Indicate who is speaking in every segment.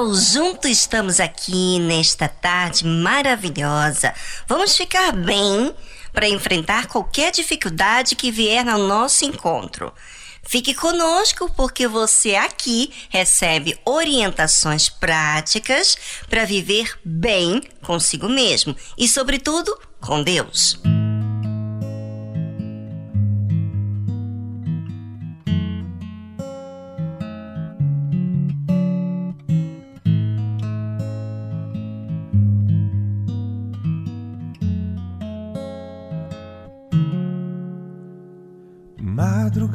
Speaker 1: Pessoal, juntos estamos aqui nesta tarde maravilhosa. Vamos ficar bem para enfrentar qualquer dificuldade que vier ao nosso encontro. Fique conosco porque você aqui recebe orientações práticas para viver bem consigo mesmo e, sobretudo, com Deus.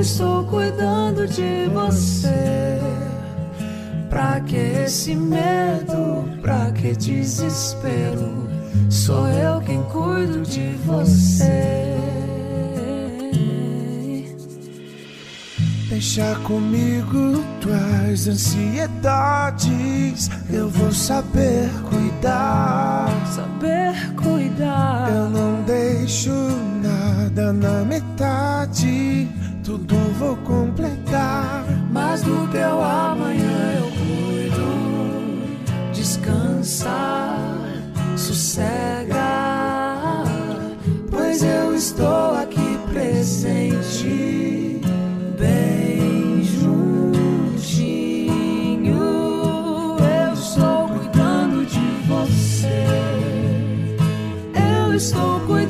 Speaker 2: Estou cuidando de você. Pra que esse medo? Pra que desespero? Sou eu quem cuido de você.
Speaker 3: Deixa comigo tuas ansiedades. Eu vou saber cuidar. Tudo vou completar.
Speaker 2: Mas do teu amanhã eu cuido. Descansa, sossega. Pois eu estou aqui presente. Bem juntinho, eu estou cuidando de você. Eu estou cuidando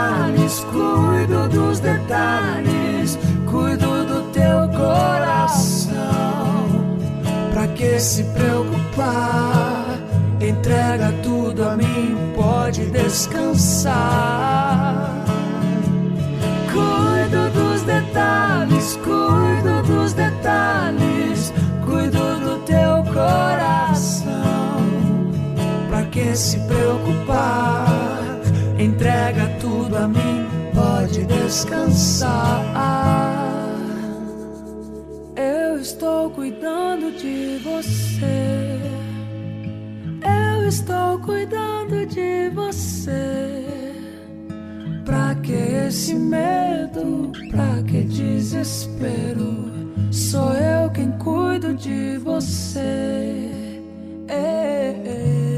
Speaker 2: detalhes, cuido dos detalhes, cuido do teu coração. Pra que se preocupar? Entrega tudo a mim, pode descansar. Cuido dos detalhes, cuido dos detalhes, cuido do teu coração. Pra que se preocupar? Entrega tudo a mim, pode descansar. Eu estou cuidando de você. Eu estou cuidando de você. Pra que esse medo? Pra que desespero? Sou eu quem cuido de você. Ei, ei.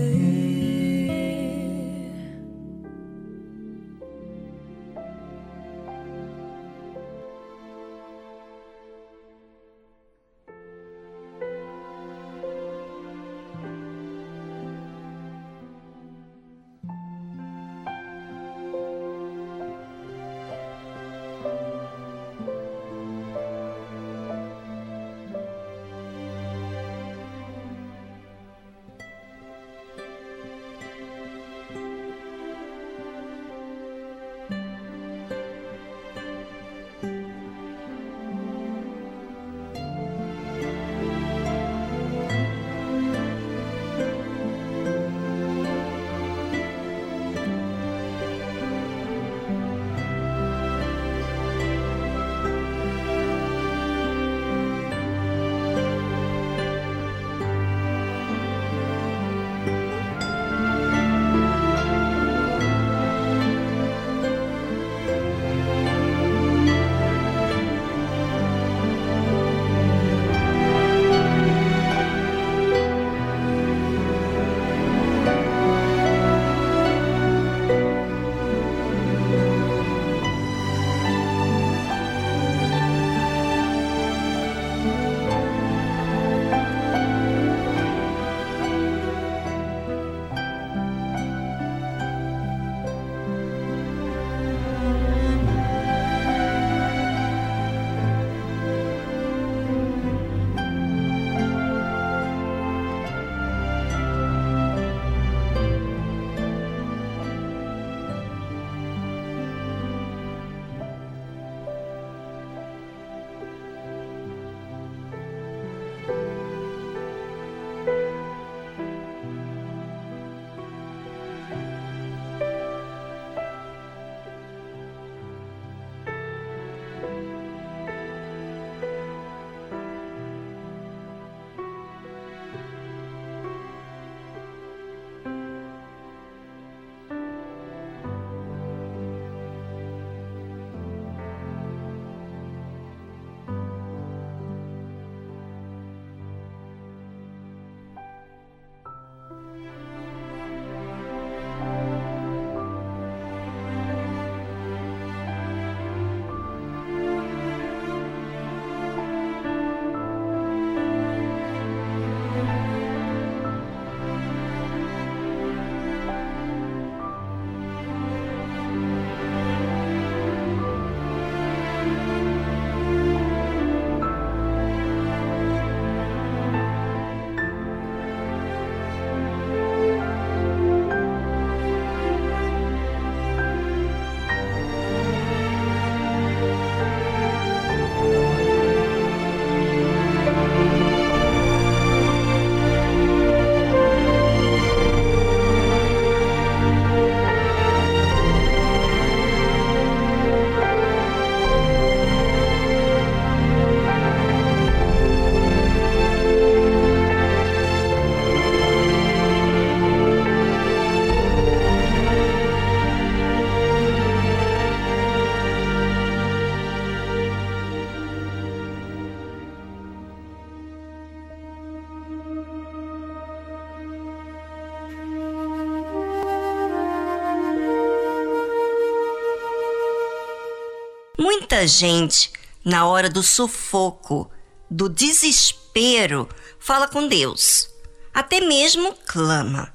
Speaker 1: Muita gente, na hora do sufoco, do desespero, fala com Deus, até mesmo clama.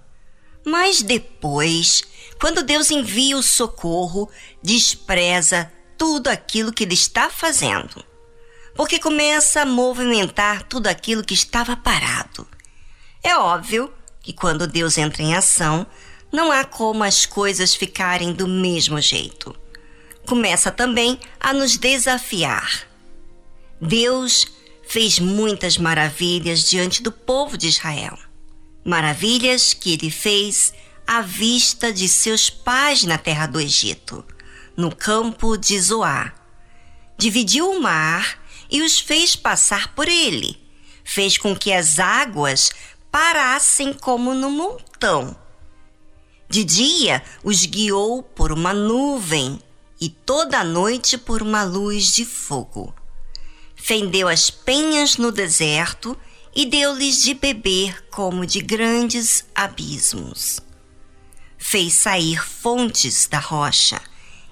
Speaker 1: Mas depois, quando Deus envia o socorro, despreza tudo aquilo que ele está fazendo, porque começa a movimentar tudo aquilo que estava parado. É óbvio que quando Deus entra em ação, não há como as coisas ficarem do mesmo jeito. Começa também a nos desafiar. Deus fez muitas maravilhas diante do povo de Israel. Maravilhas que ele fez à vista de seus pais na terra do Egito, no campo de Zoá. Dividiu o mar e os fez passar por ele. Fez com que as águas parassem como no montão. De dia os guiou por uma nuvem e toda a noite por uma luz de fogo. Fendeu as penhas no deserto e deu-lhes de beber como de grandes abismos. Fez sair fontes da rocha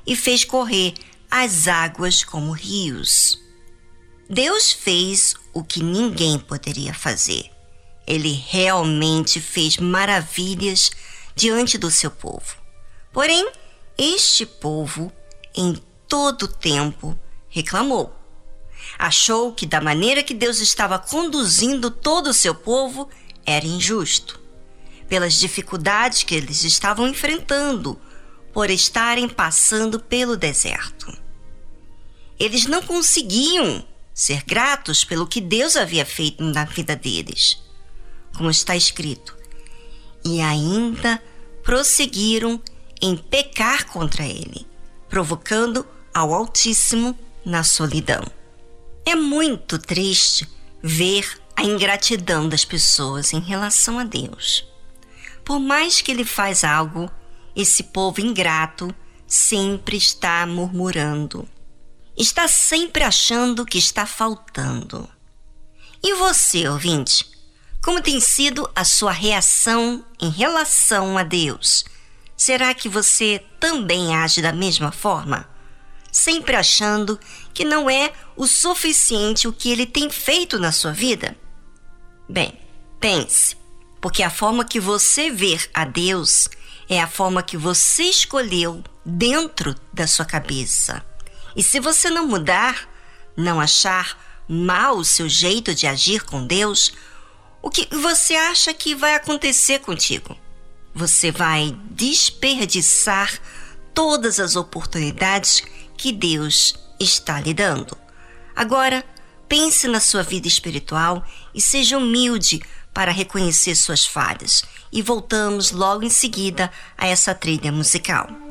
Speaker 1: e fez correr as águas como rios. Deus fez o que ninguém poderia fazer. Ele realmente fez maravilhas diante do seu povo. Porém, este povo, em todo tempo, reclamou achou que da maneira que Deus estava conduzindo todo o seu povo era injusto, pelas dificuldades que eles estavam enfrentando por estarem passando pelo deserto. Eles não conseguiam ser gratos pelo que Deus havia feito na vida deles. Como está escrito, e ainda prosseguiram em pecar contra ele, provocando ao Altíssimo na solidão. É muito triste ver a ingratidão das pessoas em relação a Deus. Por mais que ele faz algo, esse povo ingrato sempre está murmurando. Está sempre achando que está faltando. E você, ouvinte, como tem sido a sua reação em relação a Deus? Será que você também age da mesma forma? sempre achando que não é o suficiente o que ele tem feito na sua vida? Bem, pense, porque a forma que você vê a Deus é a forma que você escolheu dentro da sua cabeça. E se você não mudar, não achar mal o seu jeito de agir com Deus, o que você acha que vai acontecer contigo? Você vai desperdiçar todas as oportunidades que Deus está lhe dando. Agora, pense na sua vida espiritual e seja humilde para reconhecer suas falhas. E voltamos logo em seguida a essa trilha musical.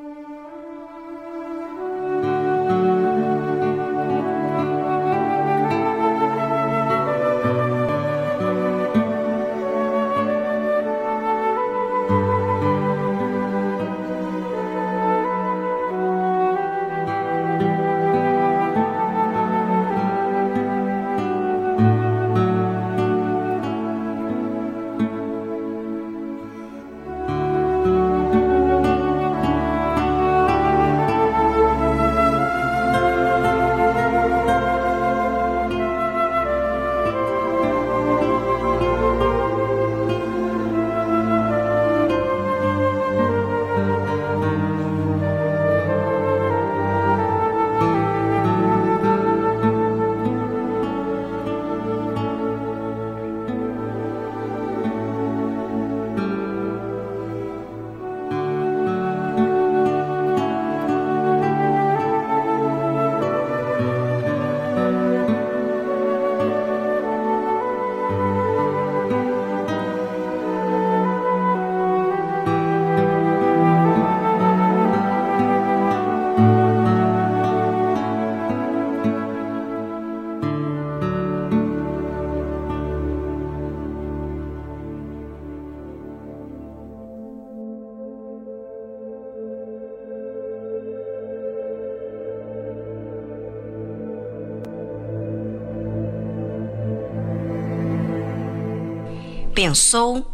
Speaker 1: Pensou?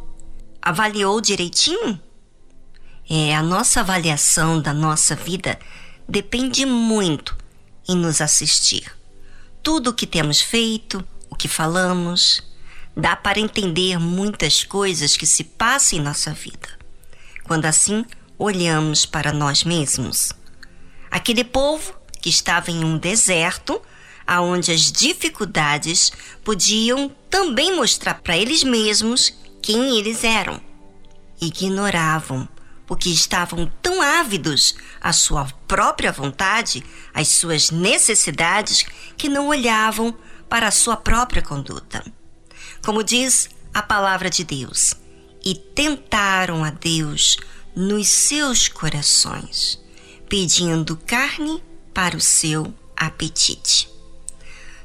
Speaker 1: Avaliou direitinho? É, a nossa avaliação da nossa vida depende muito em nos assistir. Tudo o que temos feito, o que falamos, dá para entender muitas coisas que se passam em nossa vida. Quando assim olhamos para nós mesmos. Aquele povo que estava em um deserto, aonde as dificuldades podiam também mostrar para eles mesmos quem eles eram. Ignoravam, porque estavam tão ávidos à sua própria vontade, às suas necessidades, que não olhavam para a sua própria conduta. Como diz a palavra de Deus, e tentaram a Deus nos seus corações, pedindo carne para o seu apetite.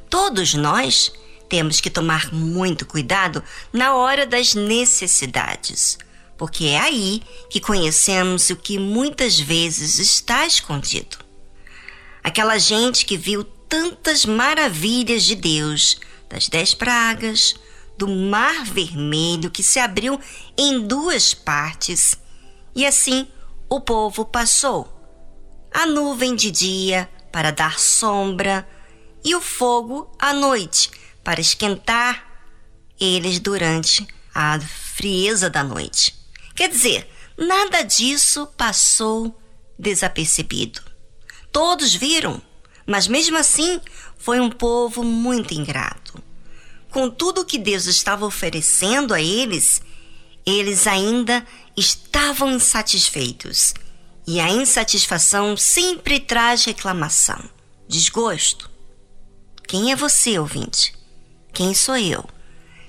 Speaker 1: Todos nós temos que tomar muito cuidado na hora das necessidades, porque é aí que conhecemos o que muitas vezes está escondido. Aquela gente que viu tantas maravilhas de Deus, das dez pragas, do mar vermelho que se abriu em duas partes, e assim o povo passou. A nuvem de dia para dar sombra, e o fogo à noite para esquentar eles durante a frieza da noite. Quer dizer, nada disso passou desapercebido. Todos viram, mas mesmo assim foi um povo muito ingrato. Com tudo que Deus estava oferecendo a eles, eles ainda estavam insatisfeitos. E a insatisfação sempre traz reclamação, desgosto. Quem é você, ouvinte? Quem sou eu?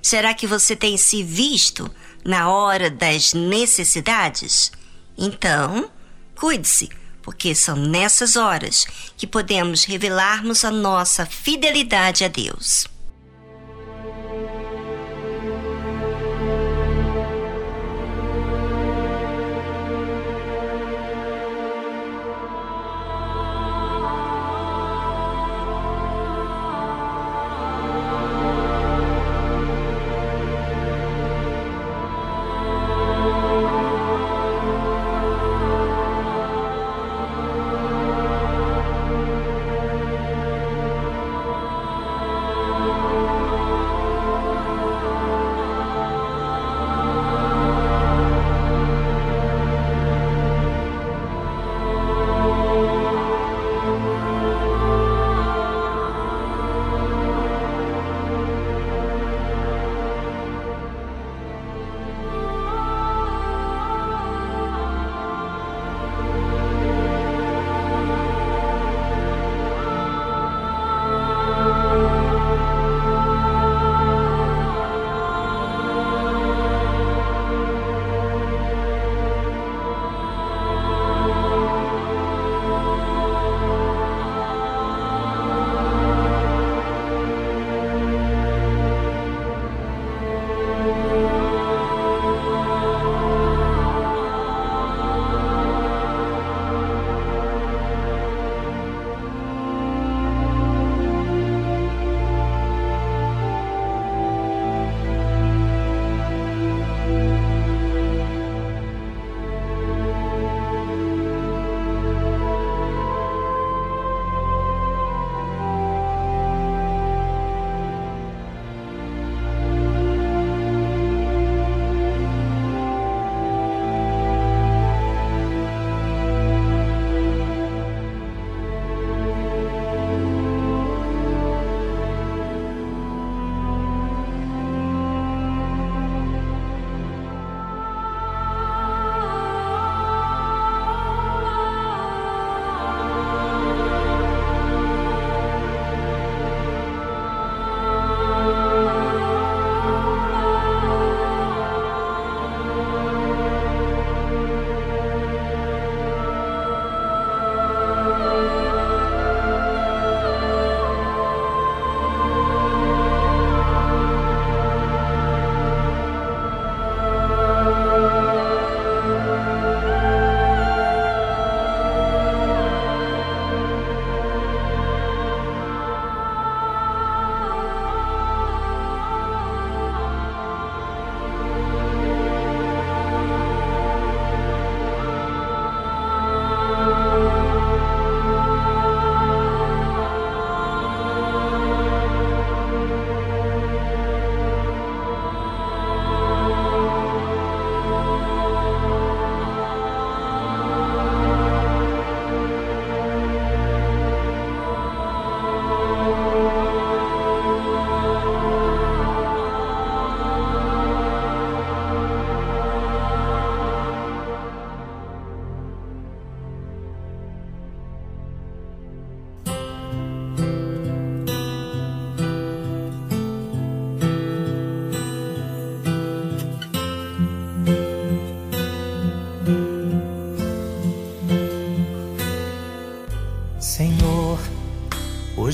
Speaker 1: Será que você tem se visto na hora das necessidades? Então, cuide-se, porque são nessas horas que podemos revelarmos a nossa fidelidade a Deus.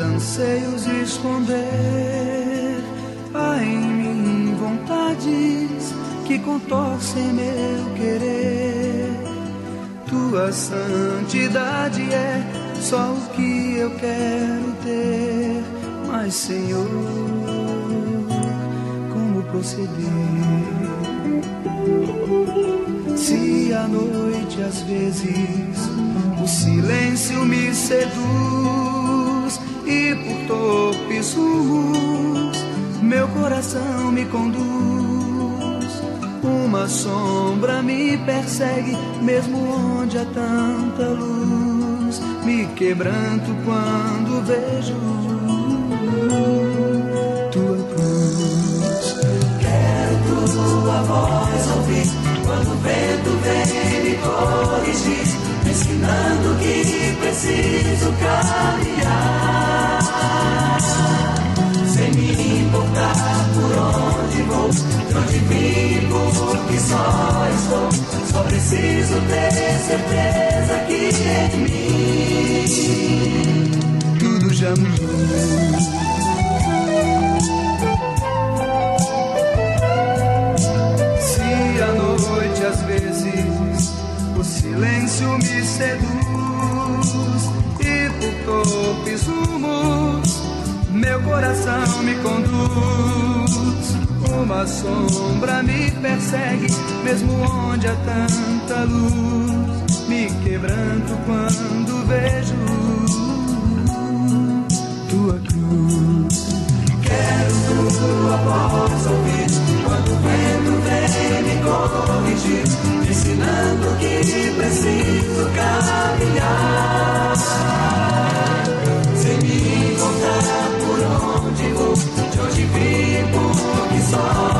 Speaker 4: Anseios esconder. Há em mim vontades que contorcem meu querer. Tua santidade é só o que eu quero ter. Mas, Senhor, como proceder? Se à noite às vezes o silêncio me seduz coração me conduz. Uma sombra me persegue, mesmo onde há tanta luz. Me quebranto quando vejo tua cruz.
Speaker 5: Quero tua voz ouvir quando o vento vem me corrigir ensinando que preciso caminhar. Porque só estou.
Speaker 6: Só preciso ter certeza que em mim
Speaker 4: tudo já mudou. Se a noite às vezes o silêncio me seduz e por torpes rumos meu coração me conduz. Uma sombra me persegue, mesmo onde há tanta luz. Me quebranto quando vejo tua cruz.
Speaker 6: Quero tua voz ouvir quando o vento vem me corrigir, ensinando que preciso caminhar. Sem me importar por onde vou, de onde vivo, que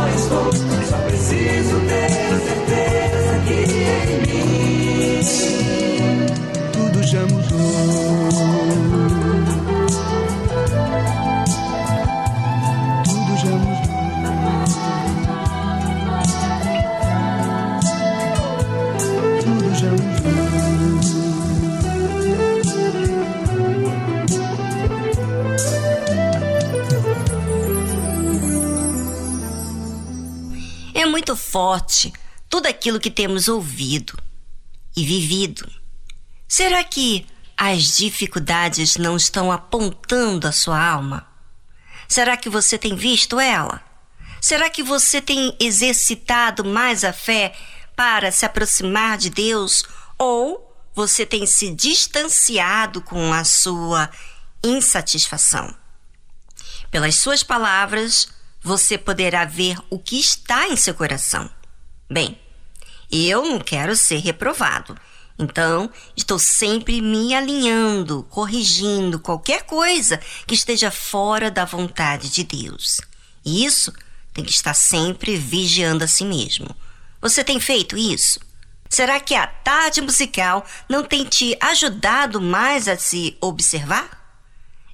Speaker 4: tudo
Speaker 1: aquilo que temos ouvido e vivido. Será que as dificuldades não estão apontando a sua alma? Será que você tem visto ela? Será que você tem exercitado mais a fé para se aproximar de Deus? Ou você tem se distanciado com a sua insatisfação? Pelas suas palavras, você poderá ver o que está em seu coração. Bem, eu não quero ser reprovado, então estou sempre me alinhando, corrigindo qualquer coisa que esteja fora da vontade de Deus. E isso tem que estar sempre vigiando a si mesmo. Você tem feito isso? Será que a tarde musical não tem te ajudado mais a se observar?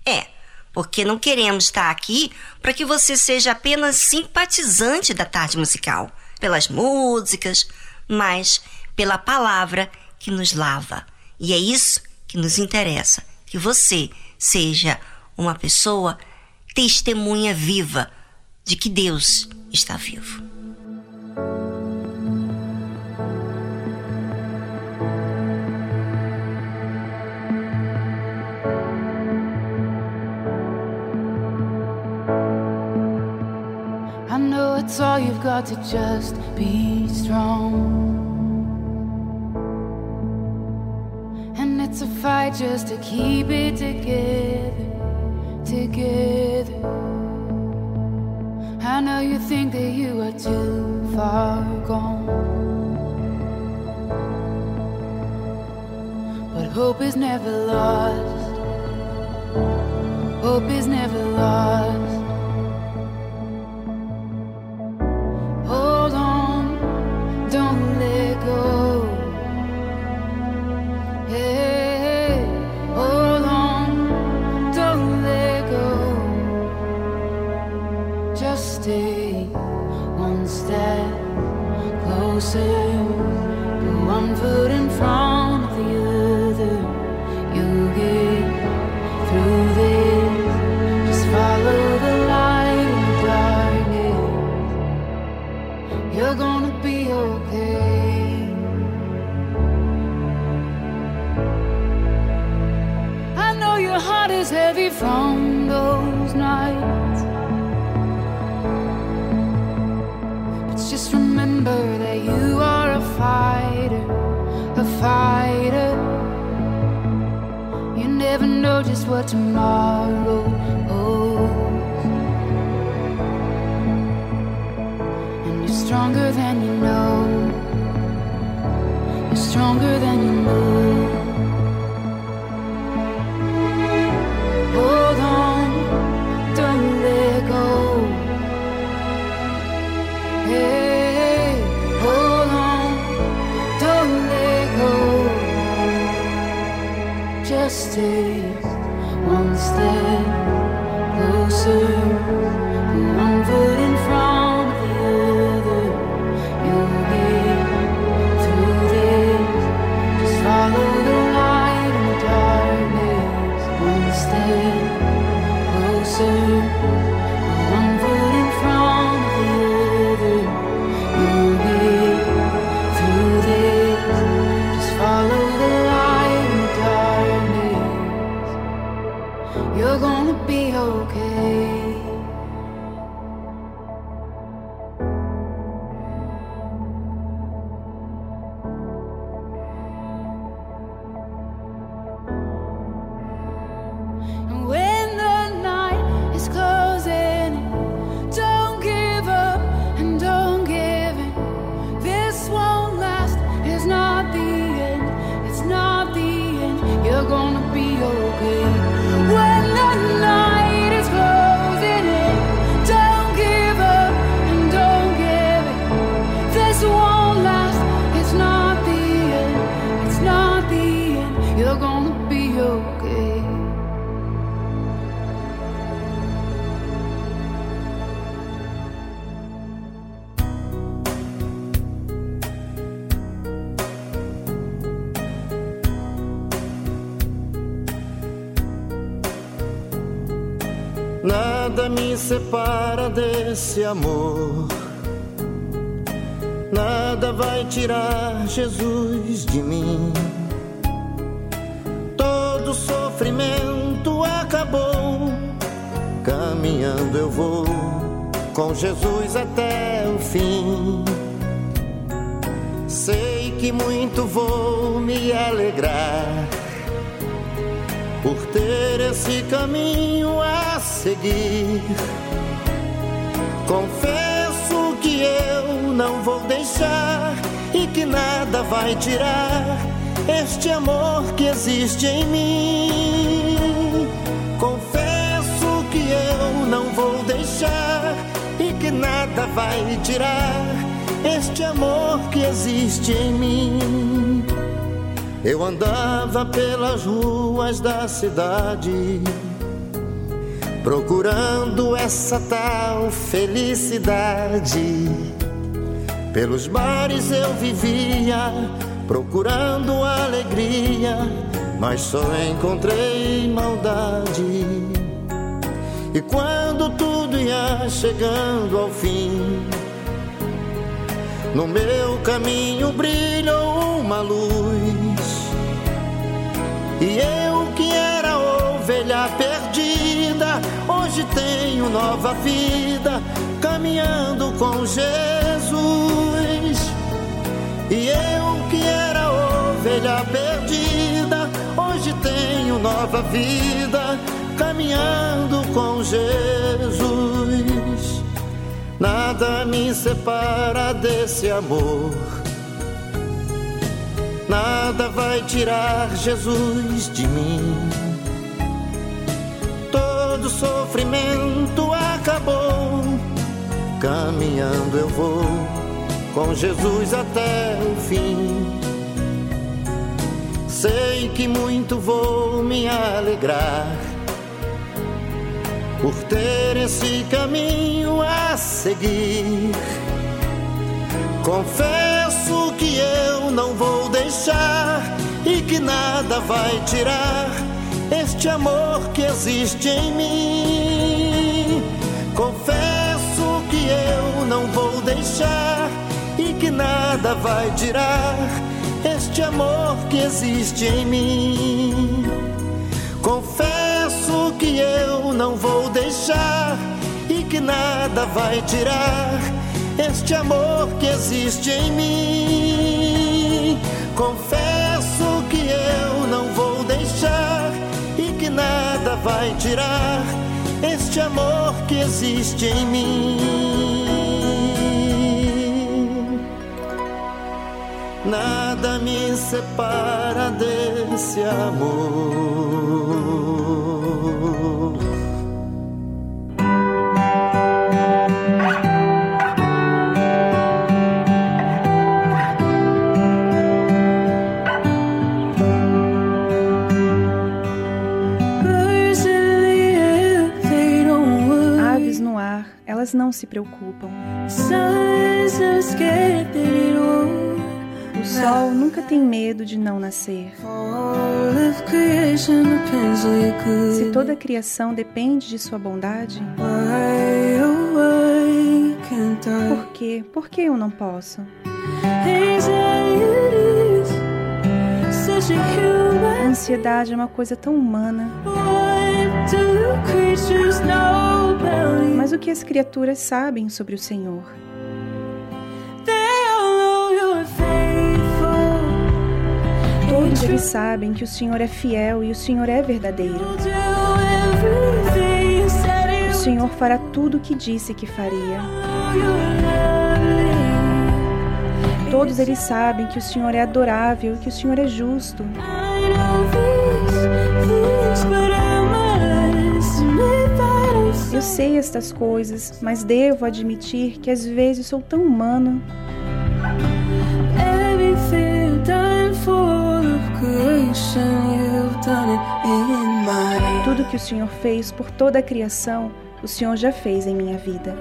Speaker 1: É, porque não queremos estar aqui para que você seja apenas simpatizante da tarde musical, pelas músicas, mas pela palavra que nos lava. E é isso que nos interessa, que você seja uma pessoa testemunha viva de que Deus está vivo.
Speaker 3: Know it's all you've got to just be strong. And it's a fight just to keep it together, together. I know you think that you are too far gone. But hope is never lost. Hope is never lost. Hold on, don't let go. Hey, hold on, don't let go. Just stay one step closer. From those nights. But just remember that you are a fighter, a fighter. You never know just what tomorrow holds. And you're stronger than you.
Speaker 7: Desse amor. Nada vai tirar Jesus de mim. Todo sofrimento acabou. Caminhando eu vou com Jesus até o fim. Sei que muito vou me alegrar por ter esse caminho a seguir. Confesso que eu não vou deixar e que nada vai tirar este amor que existe em mim. Confesso que eu não vou deixar e que nada vai tirar este amor que existe em mim. Eu andava pelas ruas da cidade, procurando essa tal felicidade. Pelos bares eu vivia, procurando alegria, mas só encontrei maldade. E quando tudo ia chegando ao fim, no meu caminho brilhou uma luz. E eu que era ovelha perdida, hoje tenho nova vida, caminhando com Jesus. E eu que era ovelha perdida, hoje tenho nova vida, caminhando com Jesus. Nada me separa desse amor. Nada vai tirar Jesus de mim. Todo sofrimento acabou. Caminhando eu vou com Jesus até o fim. Sei que muito vou me alegrar por ter esse caminho a seguir. Confesso que eu não vou deixar e que nada vai tirar este amor que existe em mim. Confesso que eu não vou deixar e que nada vai tirar este amor que existe em mim. Confesso que eu não vou deixar e que nada vai tirar este amor que existe em mim. Confesso que eu não vou deixar nada vai tirar este amor que existe em mim. Nada me separa desse amor.
Speaker 8: Elas não se preocupam. O sol nunca tem medo de não nascer. Se toda a criação depende de sua bondade, por quê? Por que eu não posso? A ansiedade é uma coisa tão humana. Mas o que as criaturas sabem sobre o Senhor? Todos eles sabem que o Senhor é fiel e o Senhor é verdadeiro. O Senhor fará tudo o que disse que faria. Todos eles sabem que o Senhor é adorável e que o Senhor é justo. Eu sei estas coisas, mas devo admitir que às vezes sou tão humano. Tudo que o Senhor fez por toda a criação, o Senhor já fez em minha vida.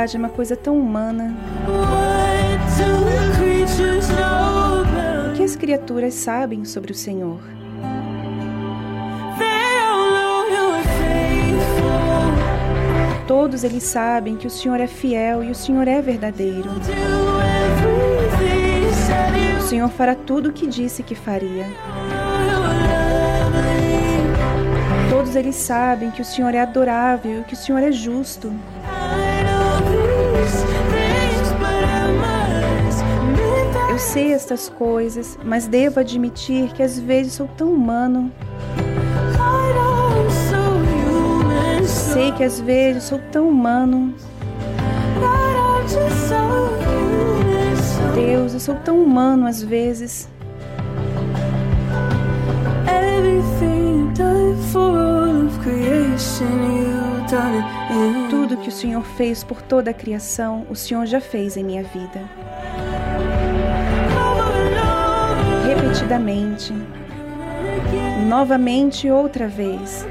Speaker 8: Verdade é uma coisa tão humana. O que as criaturas sabem sobre o Senhor? Todos eles sabem que o Senhor é fiel e o Senhor é verdadeiro. O Senhor fará tudo o que disse que faria. Todos eles sabem que o Senhor é adorável e que o Senhor é justo. Eu sei estas coisas, mas devo admitir que às vezes sou tão humano. Sei que às vezes sou tão humano. Deus, eu sou tão humano às vezes. Tudo que o Senhor fez por toda a criação, o Senhor já fez em minha vida. Repetidamente, novamente outra vez.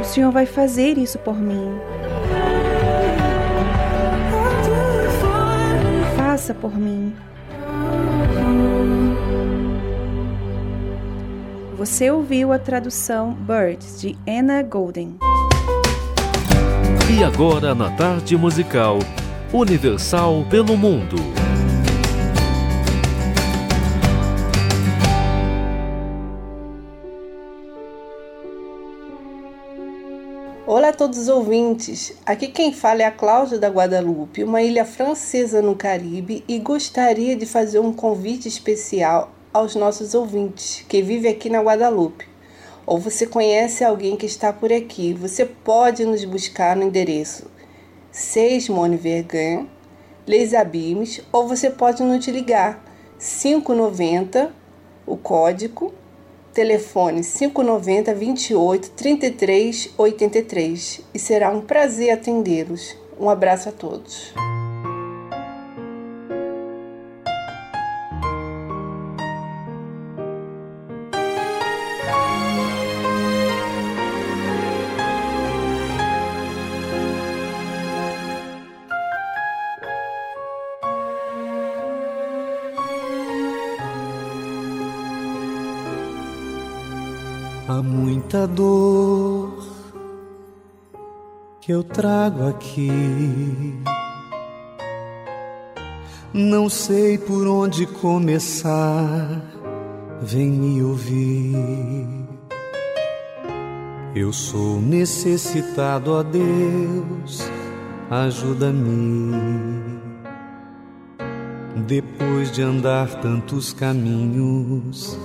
Speaker 8: O Senhor vai fazer isso por mim. Faça por mim. Você ouviu a tradução Birds de Anna Golden.
Speaker 9: E agora na tarde musical Universal pelo Mundo.
Speaker 10: Olá a todos os ouvintes. Aqui quem fala é a Cláudia da Guadalupe, uma ilha francesa no Caribe, e gostaria de fazer um convite especial aos nossos ouvintes que vivem aqui na Guadalupe. Ou você conhece alguém que está por aqui, você pode nos buscar no endereço 6 Vergan, Les ou você pode nos ligar 590, o código telefone 590 28 33 83 e será um prazer atendê-los. Um abraço a todos.
Speaker 11: Muita dor que eu trago aqui. Não sei por onde começar, vem me ouvir. Eu sou necessitado a Deus, ajuda-me. Depois de andar tantos caminhos,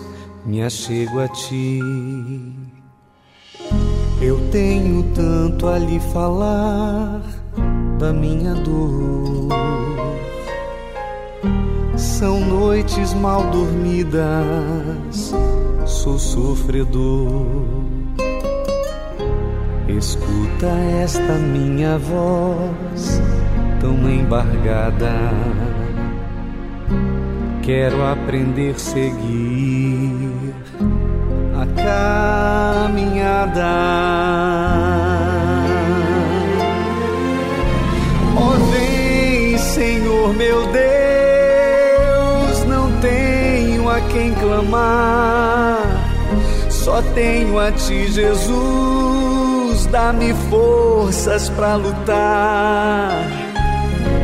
Speaker 11: me achego a ti. Eu tenho tanto a lhe falar da minha dor. São noites mal dormidas, sou sofredor. Escuta esta minha voz tão embargada. Quero aprender a seguir caminhada. Ó oh, vem, Senhor meu Deus, não tenho a quem clamar, só tenho a Ti, Jesus, dá-me forças para lutar.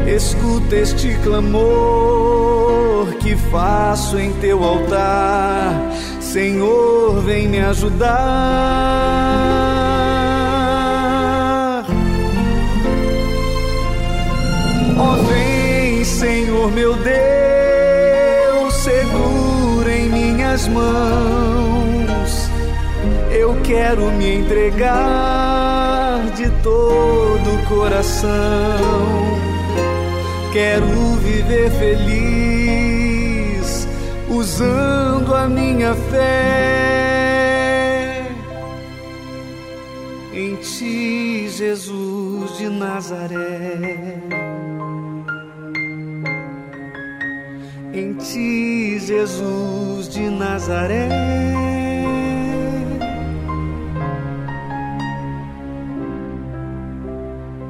Speaker 11: Escuta este clamor que faço em teu altar. Senhor, vem me ajudar. Oh, vem, Senhor meu Deus, segura em minhas mãos. Eu quero me entregar de todo o coração Quero viver feliz usando a minha fé em Ti, Jesus de Nazaré. Em Ti, Jesus de Nazaré.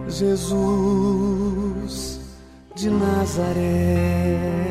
Speaker 11: Jesus de Nazaré.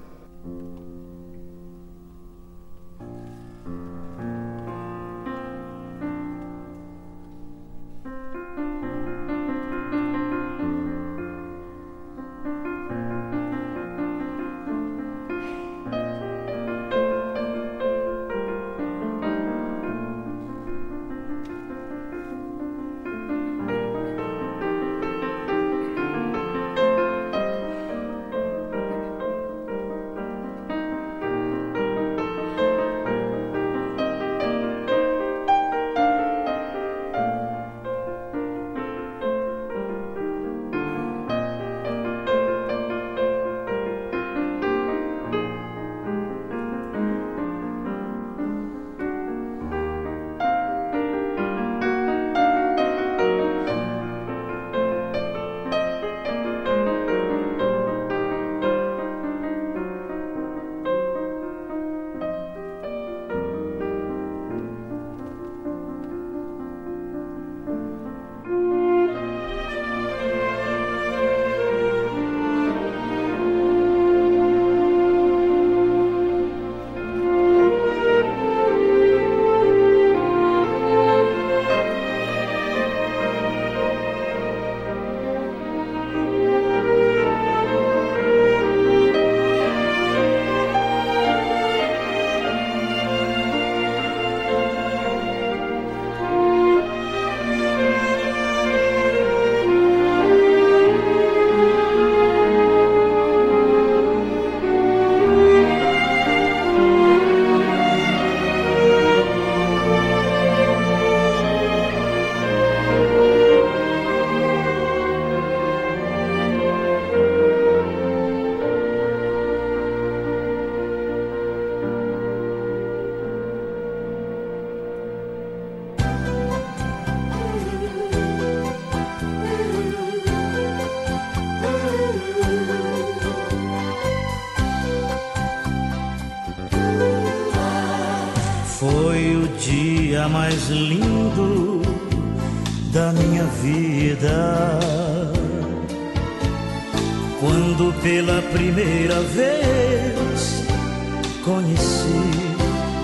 Speaker 12: Conheci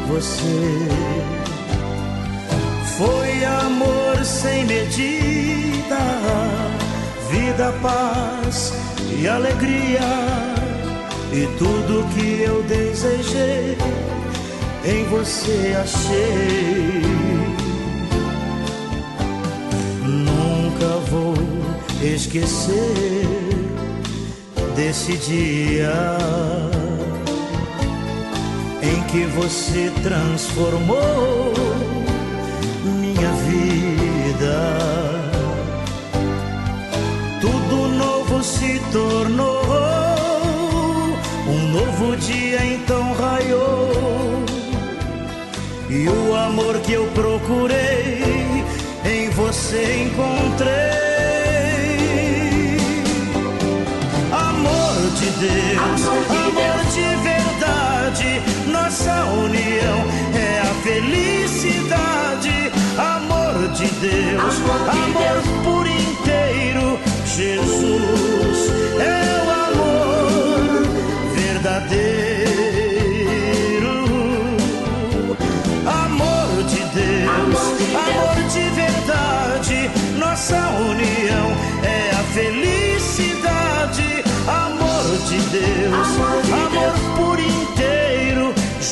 Speaker 12: você. Foi amor sem medida, vida, paz e alegria. E tudo que eu desejei em você achei. Nunca vou esquecer desse dia em que você transformou minha vida. Tudo novo se tornou, um novo dia então raiou. E o amor que eu procurei em você encontrei. Amor de Deus, amor de verdade, nossa união é a felicidade. Amor de Deus, amor por inteiro, Jesus é o amor verdadeiro. Amor de Deus, amor de verdade, nossa união é a felicidade. Amor de Deus, amor por inteiro,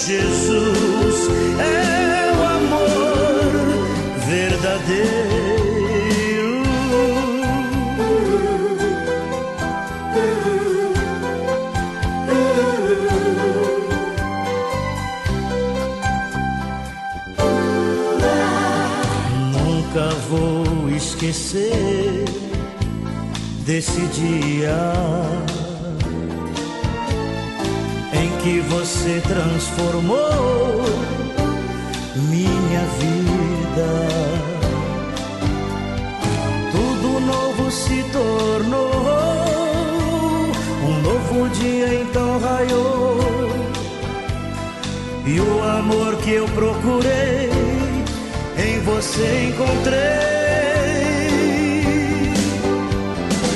Speaker 12: Jesus é o amor verdadeiro. Nunca vou esquecer desse dia você transformou minha vida. Tudo novo se tornou, um novo dia então raiou.
Speaker 5: E o amor que eu procurei, em você encontrei.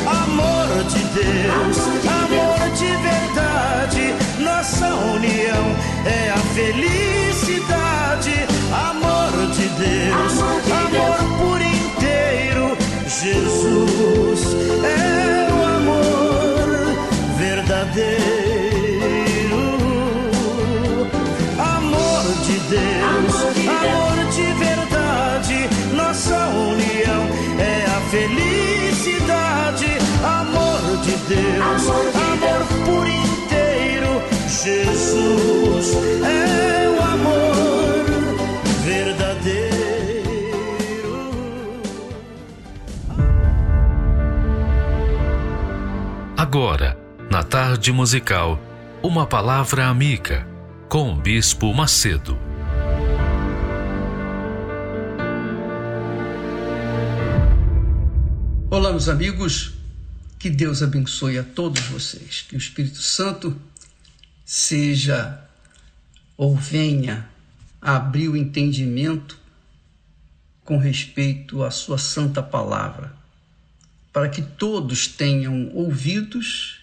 Speaker 5: Amor de Deus, amor de verdade, nossa união é a felicidade. Amor de Deus, amor por inteiro, Jesus é o amor verdadeiro. Deus, amor de verdade, nossa união é a felicidade. Amor de Deus, amor por inteiro, Jesus é o amor verdadeiro.
Speaker 9: Agora, na tarde musical, uma palavra amiga com o Bispo Macedo.
Speaker 13: Olá, meus amigos, que Deus abençoe a todos vocês, que o Espírito Santo seja ou venha abrir o entendimento com respeito à Sua Santa Palavra, para que todos tenham ouvidos,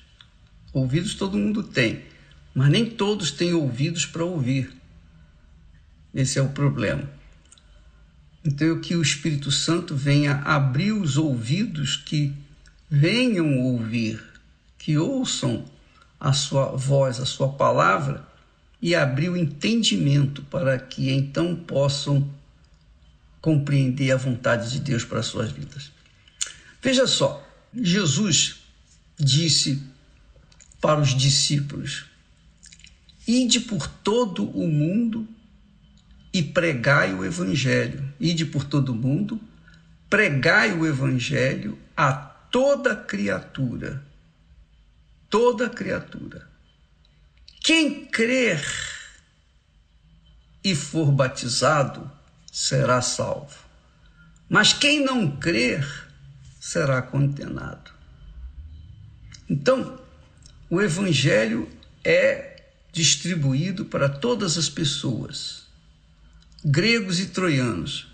Speaker 13: ouvidos todo mundo tem, mas nem todos têm ouvidos para ouvir. Esse é o problema. Então, que o Espírito Santo venha abrir os ouvidos que venham ouvir, que ouçam a sua voz, a sua palavra e abrir o entendimento para que então possam compreender a vontade de Deus para as suas vidas. Veja só, Jesus disse para os discípulos: Ide por todo o mundo e pregai o Evangelho. Ide por todo mundo, pregai o Evangelho a toda criatura. Toda criatura. Quem crer e for batizado será salvo. Mas quem não crer será condenado. Então, o Evangelho é distribuído para todas as pessoas gregos e troianos,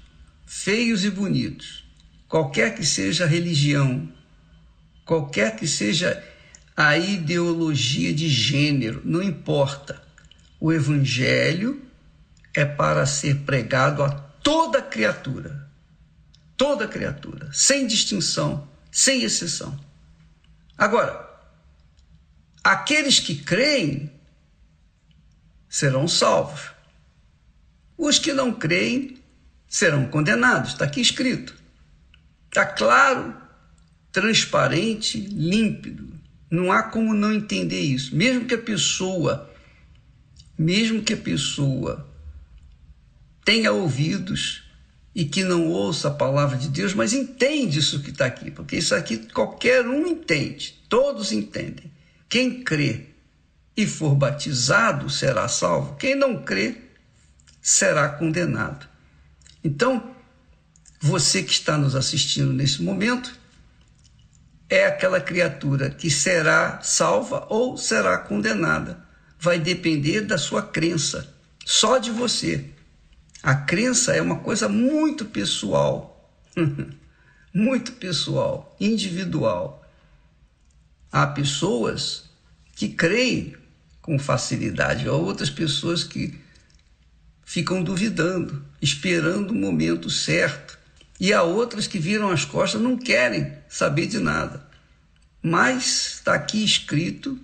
Speaker 13: feios e bonitos, qualquer que seja a religião, qualquer que seja a ideologia de gênero, não importa. O evangelho é para ser pregado a toda criatura. Toda criatura, sem distinção, sem exceção. Agora, aqueles que creem serão salvos. Os que não creem serão condenados, está aqui escrito. Está claro, transparente, límpido. Não há como não entender isso. Mesmo que a pessoa, mesmo que a pessoa tenha ouvidos e que não ouça a palavra de Deus, mas entende isso que está aqui, porque isso aqui qualquer um entende, todos entendem. Quem crê e for batizado será salvo. Quem não crê será condenado. Então, você que está nos assistindo nesse momento é aquela criatura que será salva ou será condenada. Vai depender da sua crença, só de você. A crença é uma coisa muito pessoal, muito pessoal, individual. Há pessoas que creem com facilidade, há outras pessoas que ficam duvidando, esperando o momento certo. E há outras que viram as costas, não querem saber de nada. Mas está aqui escrito,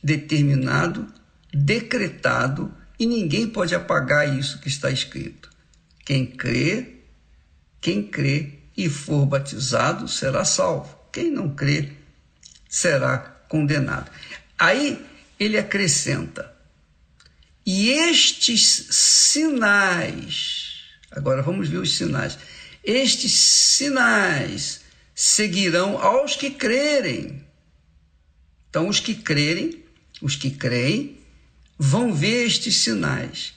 Speaker 13: determinado, decretado, e ninguém pode apagar isso que está escrito. Quem crê, quem crê e for batizado será salvo. Quem não crê será condenado. Aí ele acrescenta: e estes sinais, agora vamos ver os sinais. Estes sinais seguirão aos que crerem. Então, os que crerem, os que creem, vão ver estes sinais.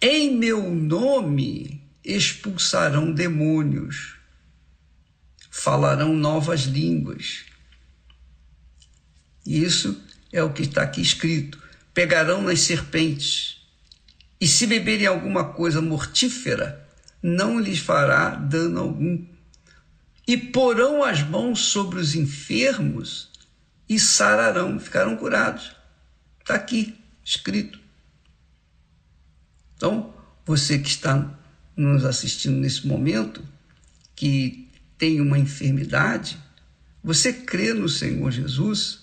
Speaker 13: Em meu nome expulsarão demônios, falarão novas línguas. Isso é o que está aqui escrito pegarão nas serpentes, E se beberem alguma coisa mortífera, não lhes fará dano algum. E porão as mãos sobre os enfermos e sararão, ficarão curados. Está aqui, escrito. Então, você que está nos assistindo nesse momento, que tem uma enfermidade, você crê no Senhor Jesus?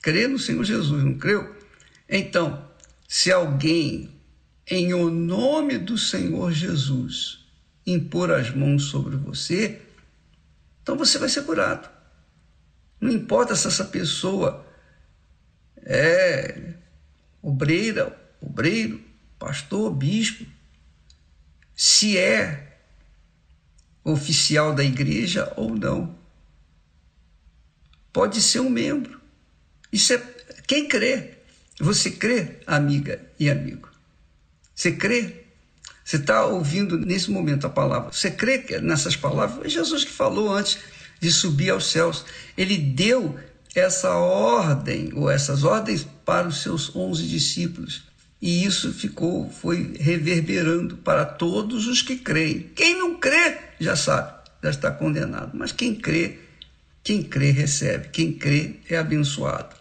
Speaker 13: Crê no Senhor Jesus, não creu? Então, se alguém, em o nome do Senhor Jesus, impor as mãos sobre você, então você vai ser curado. Não importa se essa pessoa é obreira, obreiro, pastor, bispo, se é oficial da igreja ou não. Pode ser um membro. Isso é quem crê. Você crê, amiga e amigo? Você crê? Você está ouvindo nesse momento a palavra. Você crê nessas palavras? Foi Jesus que falou antes de subir aos céus. Ele deu essa ordem, ou essas ordens, para os seus onze discípulos. E isso ficou, foi reverberando para todos os que creem. Quem não crê, já sabe, já está condenado. Mas quem crê, quem crê recebe, quem crê é abençoado.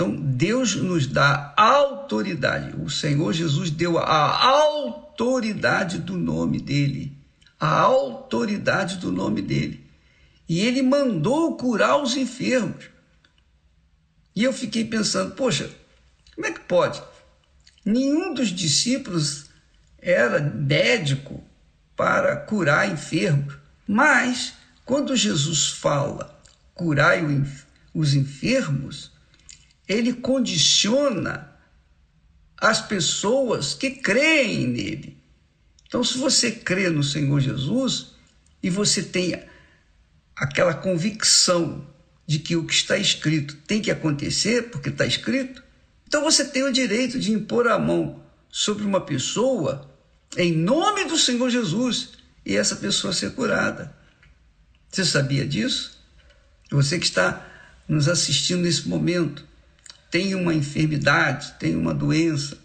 Speaker 13: Então, Deus nos dá autoridade. O Senhor Jesus deu a autoridade do nome dele. A autoridade do nome dele. E ele mandou curar os enfermos. E eu fiquei pensando, poxa, como é que pode? Nenhum dos discípulos era médico para curar enfermos, mas quando Jesus fala curai os enfermos, ele condiciona as pessoas que creem nele. Então, se você crê no Senhor Jesus e você tem aquela convicção de que o que está escrito tem que acontecer, porque está escrito, então você tem o direito de impor a mão sobre uma pessoa em nome do Senhor Jesus e essa pessoa ser curada. Você sabia disso? Você que está nos assistindo nesse momento, tem uma enfermidade, tem uma doença,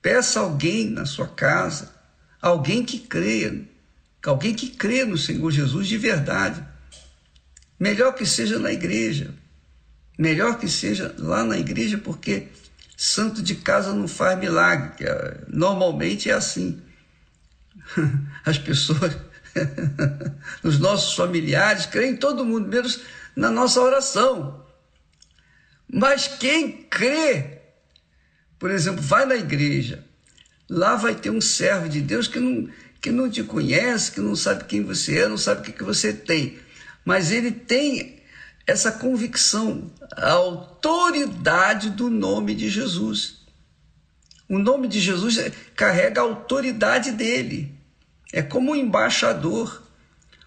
Speaker 13: peça alguém na sua casa, alguém que creia, alguém que crê no Senhor Jesus de verdade. Melhor que seja na igreja, Melhor que seja lá na igreja, porque santo de casa não faz milagre. Normalmente é assim. As pessoas, os nossos familiares, creem todo mundo, menos na nossa oração. Mas quem crê, por exemplo, vai na igreja, lá vai ter um servo de Deus que não, que não te conhece, que não sabe quem você é, não sabe o que, que você tem. Mas ele tem essa convicção, a autoridade do nome de Jesus. O nome de Jesus carrega a autoridade dele. É como um embaixador.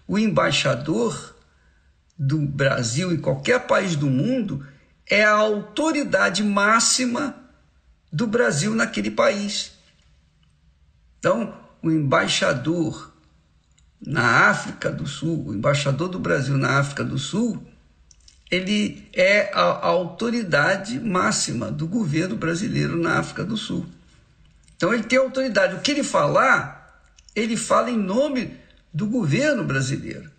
Speaker 13: O embaixador do Brasil em qualquer país do mundo é a autoridade máxima do Brasil naquele país. Então, o embaixador na África do Sul, o embaixador do Brasil na África do Sul, ele é a, autoridade máxima do governo brasileiro na África do Sul. Então ele tem autoridade. O que ele falar, ele fala em nome do governo brasileiro.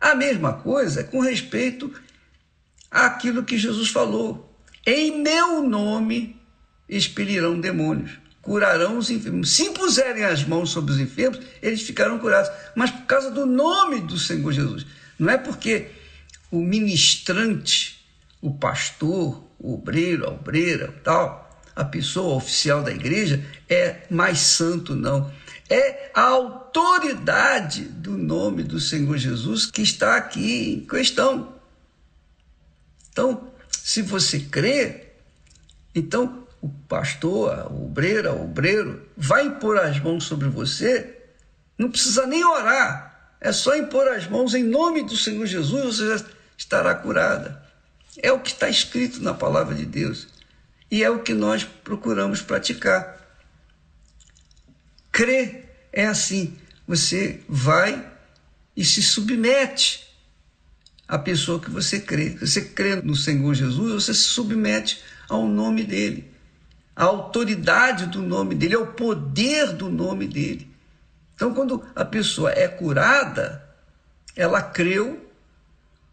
Speaker 13: A mesma coisa com respeito àquilo que Jesus falou. Em meu nome expelirão demônios, curarão os enfermos. Se impuserem as mãos sobre os enfermos, eles ficarão curados. Mas por causa do nome do Senhor Jesus. Não é porque o ministrante, o pastor, o obreiro, a obreira, tal, a pessoa oficial da igreja é mais santo, não. É a autoridade do nome do Senhor Jesus que está aqui em questão. Então, se você crê, então o pastor, a obreira, o obreiro vai impor as mãos sobre você, não precisa nem orar, é só impor as mãos em nome do Senhor Jesus, você já estará curada. É o que está escrito na palavra de Deus e é o que nós procuramos praticar. Crer é assim: você vai e se submete à pessoa que você crê. Você crê no Senhor Jesus, você se submete ao nome dele. a autoridade do nome dele, é o poder do nome dele. Então, quando a pessoa é curada, ela creu,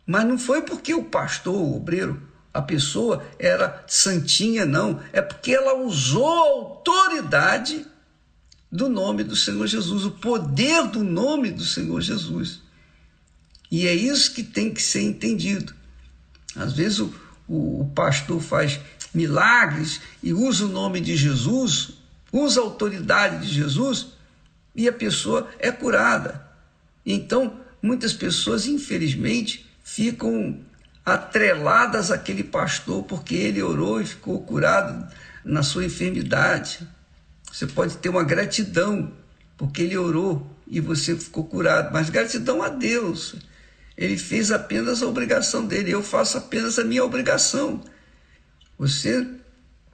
Speaker 13: mas não foi porque o pastor, o obreiro, a pessoa era santinha, não. É porque ela usou a autoridade do nome do Senhor Jesus, o poder do nome do Senhor Jesus. E é isso que tem que ser entendido. Às vezes o, o, o pastor faz milagres e usa o nome de Jesus, usa a autoridade de Jesus e a pessoa é curada. Então, muitas pessoas, infelizmente, ficam atreladas àquele pastor porque ele orou e ficou curado na sua enfermidade. Você pode ter uma gratidão porque ele orou e você ficou curado, mas gratidão a Deus. Ele fez apenas a obrigação dele, eu faço apenas a minha obrigação. Você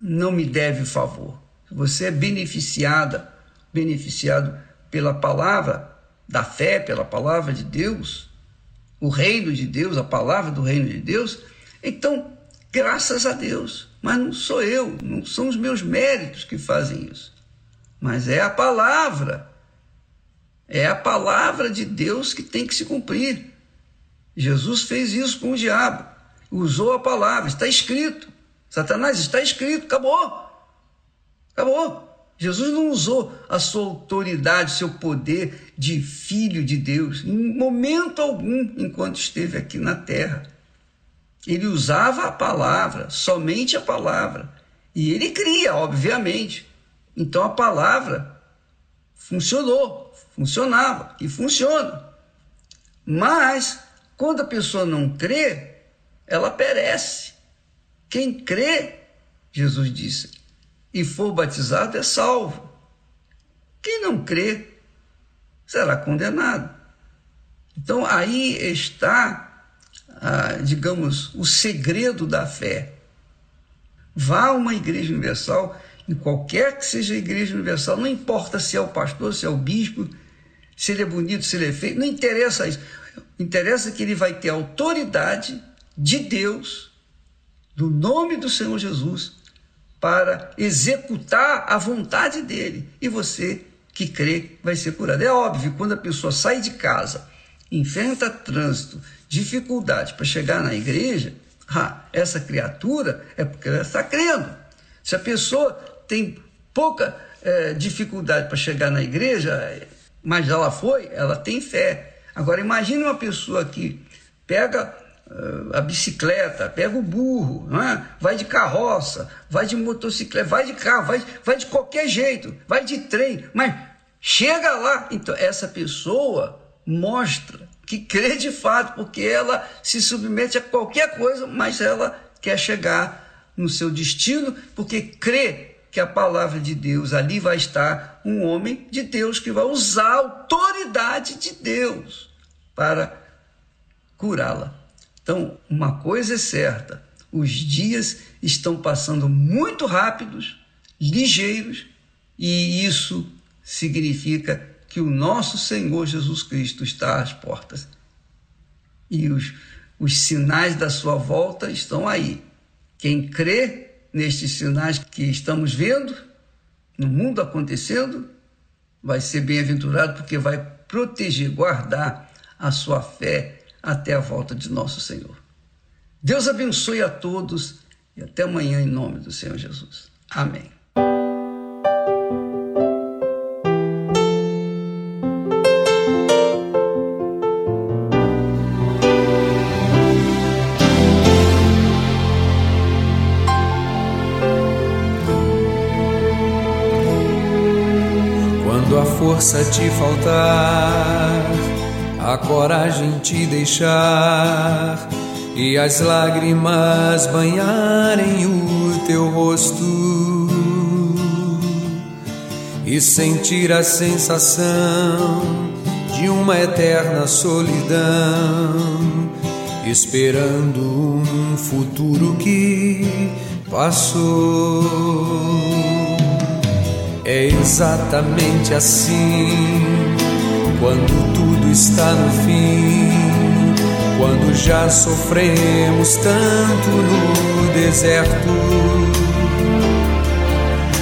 Speaker 13: não me deve favor. Você é beneficiada, beneficiado pela palavra da fé, pela palavra de Deus, o reino de Deus, a palavra do reino de Deus. Então, graças a Deus. Mas não sou eu, não são os meus méritos que fazem isso. Mas é a palavra. É a palavra de Deus que tem que se cumprir. Jesus fez isso com o diabo. Usou a palavra, está escrito. Satanás, está escrito, acabou. Acabou. Jesus não usou a sua autoridade, seu poder de filho de Deus, em momento algum, enquanto esteve aqui na terra. Ele usava a palavra, somente a palavra. E ele cria, obviamente. Então a palavra funcionou, funcionava e funciona. Mas, quando a pessoa não crê, ela perece. Quem crê, Jesus disse, e for batizado é salvo. Quem não crê será condenado. Então aí está, ah, digamos, o segredo da fé. Vá a uma igreja universal, em qualquer que seja a igreja universal, não importa se é o pastor, se é o bispo, se ele é bonito, se ele é feio, não interessa isso. Interessa que ele vai ter autoridade de Deus, do nome do Senhor Jesus, para executar a vontade dele. E você que crê vai ser curado. É óbvio, quando a pessoa sai de casa, enfrenta trânsito, dificuldade para chegar na igreja, ah, essa criatura é porque ela está crendo. Se a pessoa tem pouca é, dificuldade para chegar na igreja, mas ela foi, ela tem fé. Agora imagine uma pessoa que pega a bicicleta, pega o burro, é? vai de carroça, vai de motocicleta, vai de carro, vai, vai de qualquer jeito, vai de trem, mas chega lá. Então, essa pessoa mostra que crê de fato, porque ela se submete a qualquer coisa, mas ela quer chegar no seu destino, porque crê que a palavra de Deus ali vai estar um homem de Deus que vai usar a autoridade de Deus para curá-la. Então, uma coisa é certa: os dias estão passando muito rápidos, ligeiros, e isso significa que o nosso Senhor Jesus Cristo está às portas. E os, os sinais da sua volta estão aí. Quem crê nestes sinais que estamos vendo no mundo acontecendo, vai ser bem-aventurado porque vai proteger, guardar a sua fé até a volta de nosso Senhor. Deus abençoe a todos e até amanhã em nome do Senhor Jesus. Amém.
Speaker 14: Força te faltar a coragem te deixar e as lágrimas banharem o teu rosto e sentir a sensação de uma eterna solidão, esperando um futuro que passou. É exatamente assim quando tudo está no fim, quando já sofremos tanto no deserto,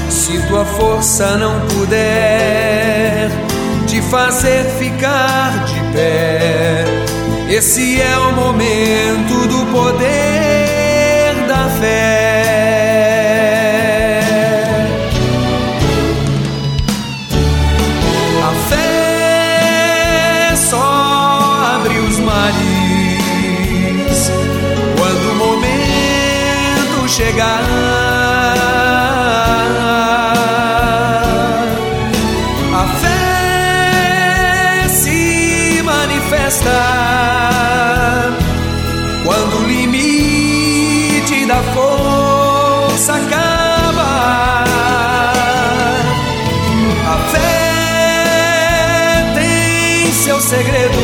Speaker 14: Se tua força não puder te fazer ficar de pé, esse é o momento do poder da fé. Chegar. A fé se manifesta quando o limite da força acaba. A fé tem seu segredo,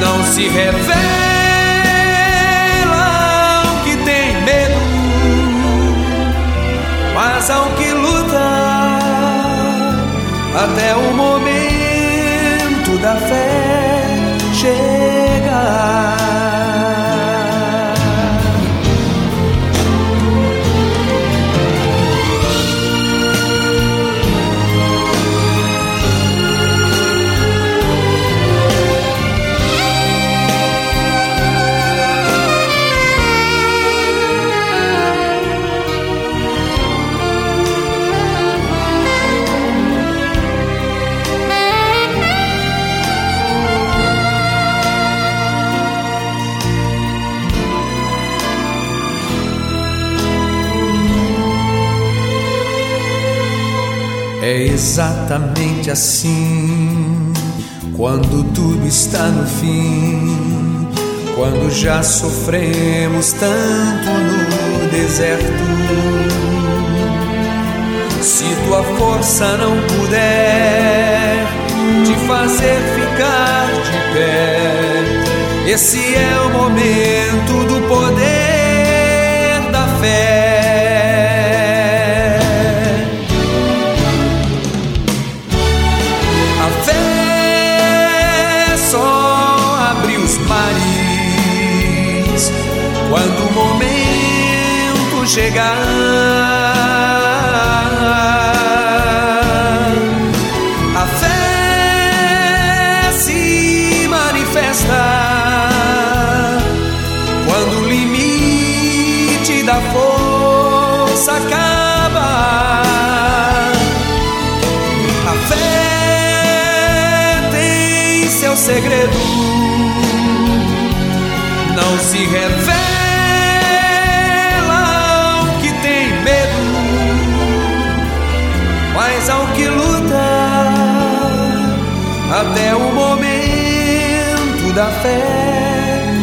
Speaker 14: não se revela assim quando tudo está no fim, quando já sofremos tanto no deserto. Se tua força não puder te fazer ficar de pé, esse é o momento do poder da fé. Segredo, não se revela ao que tem medo, mas ao que luta até o momento da fé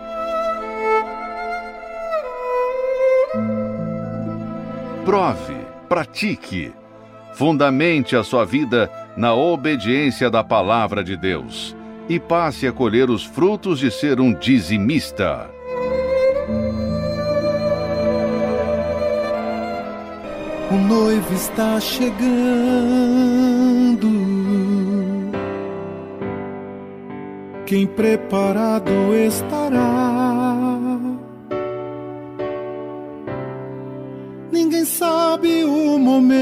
Speaker 15: Prove pratique. Fundamente a sua vida na obediência da palavra de Deus e passe a colher os frutos de ser um dizimista.
Speaker 5: O noivo está chegando. Quem preparado estará? Momento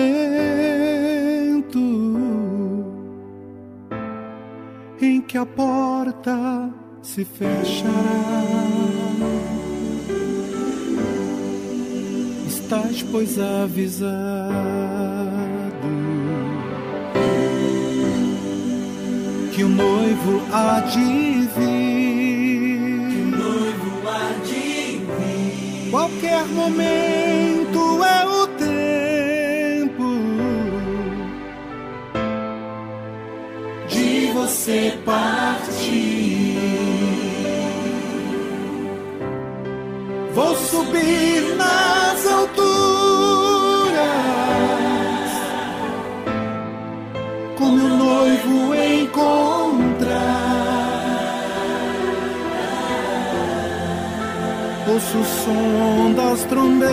Speaker 5: em que a porta se fechará. Estás, pois, avisado que o noivo há de vir. Que o noivo há de vir. Qualquer momento você partir. Vou subir nas alturas com meu noivo encontrar. Ouço o som das trombetas,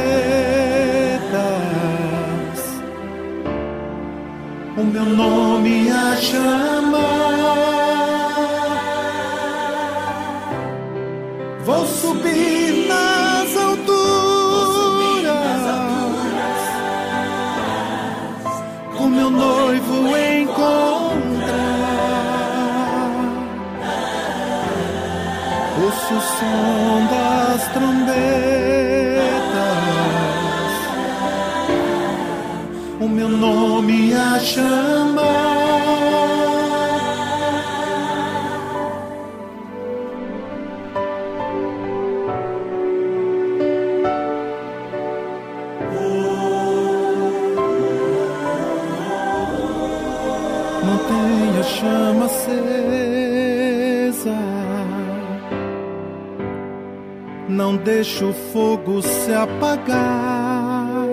Speaker 5: o meu nome a chamar. Subir nas alturas, com meu noivo encontrar. Ouço o som das trombetas, o meu nome a. Não deixe o fogo se apagar.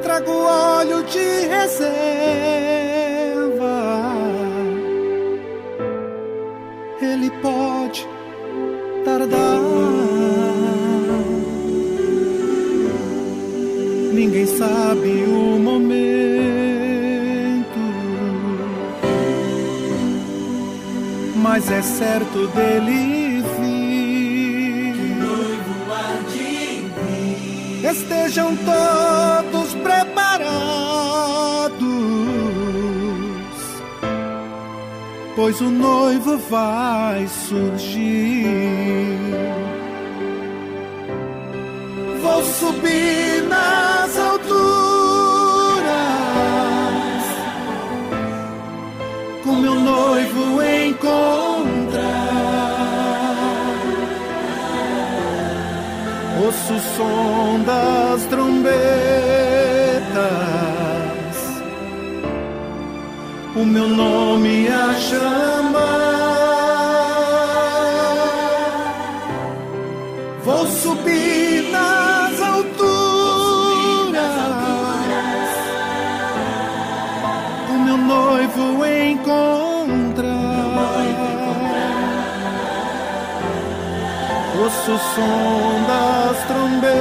Speaker 5: Trago óleo de reserva. Ele pode certo dele vir. Noivo. Estejam todos preparados, pois o noivo vai surgir. Som das trombetas, o meu nome a chamar. Vou subir o
Speaker 3: som das trombetas.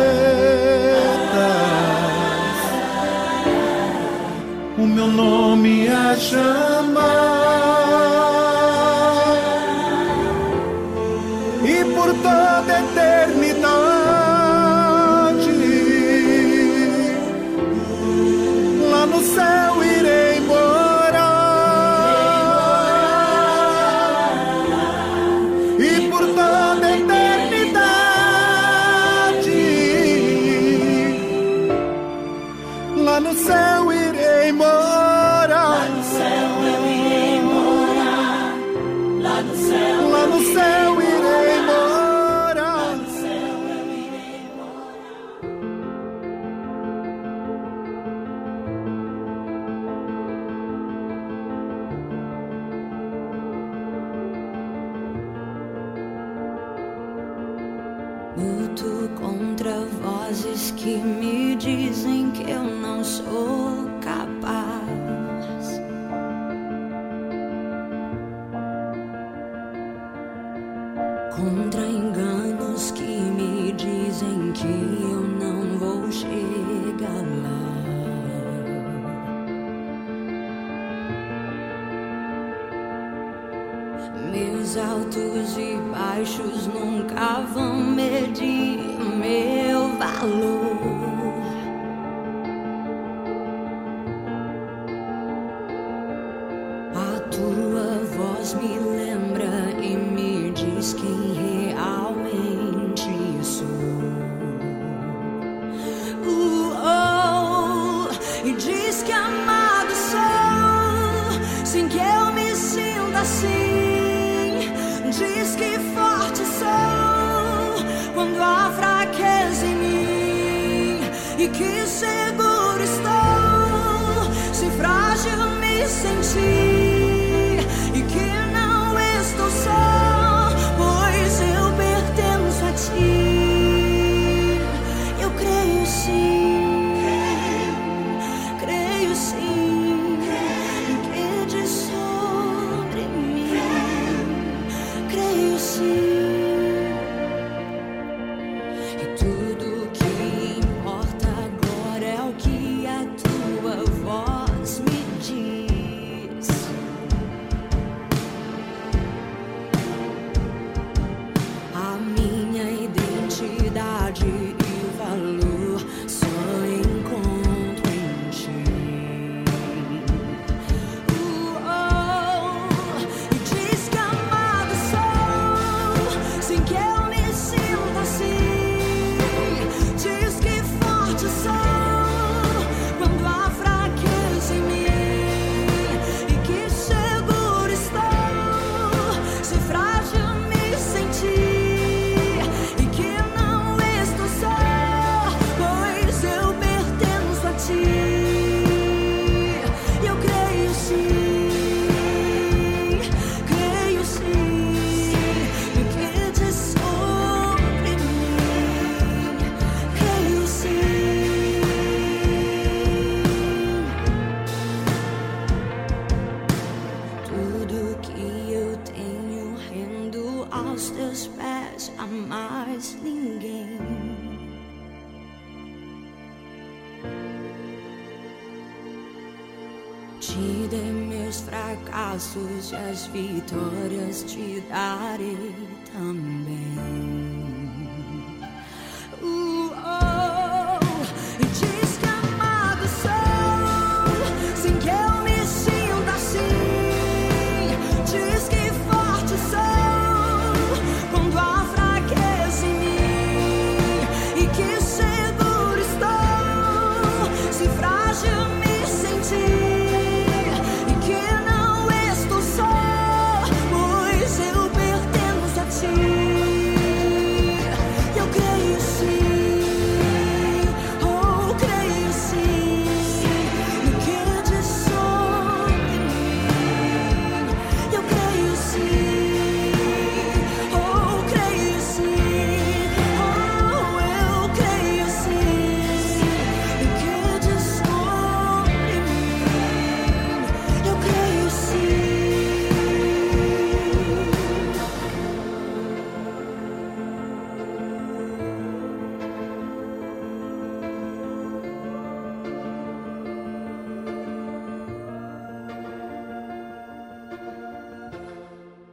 Speaker 3: O meu nome a chamar.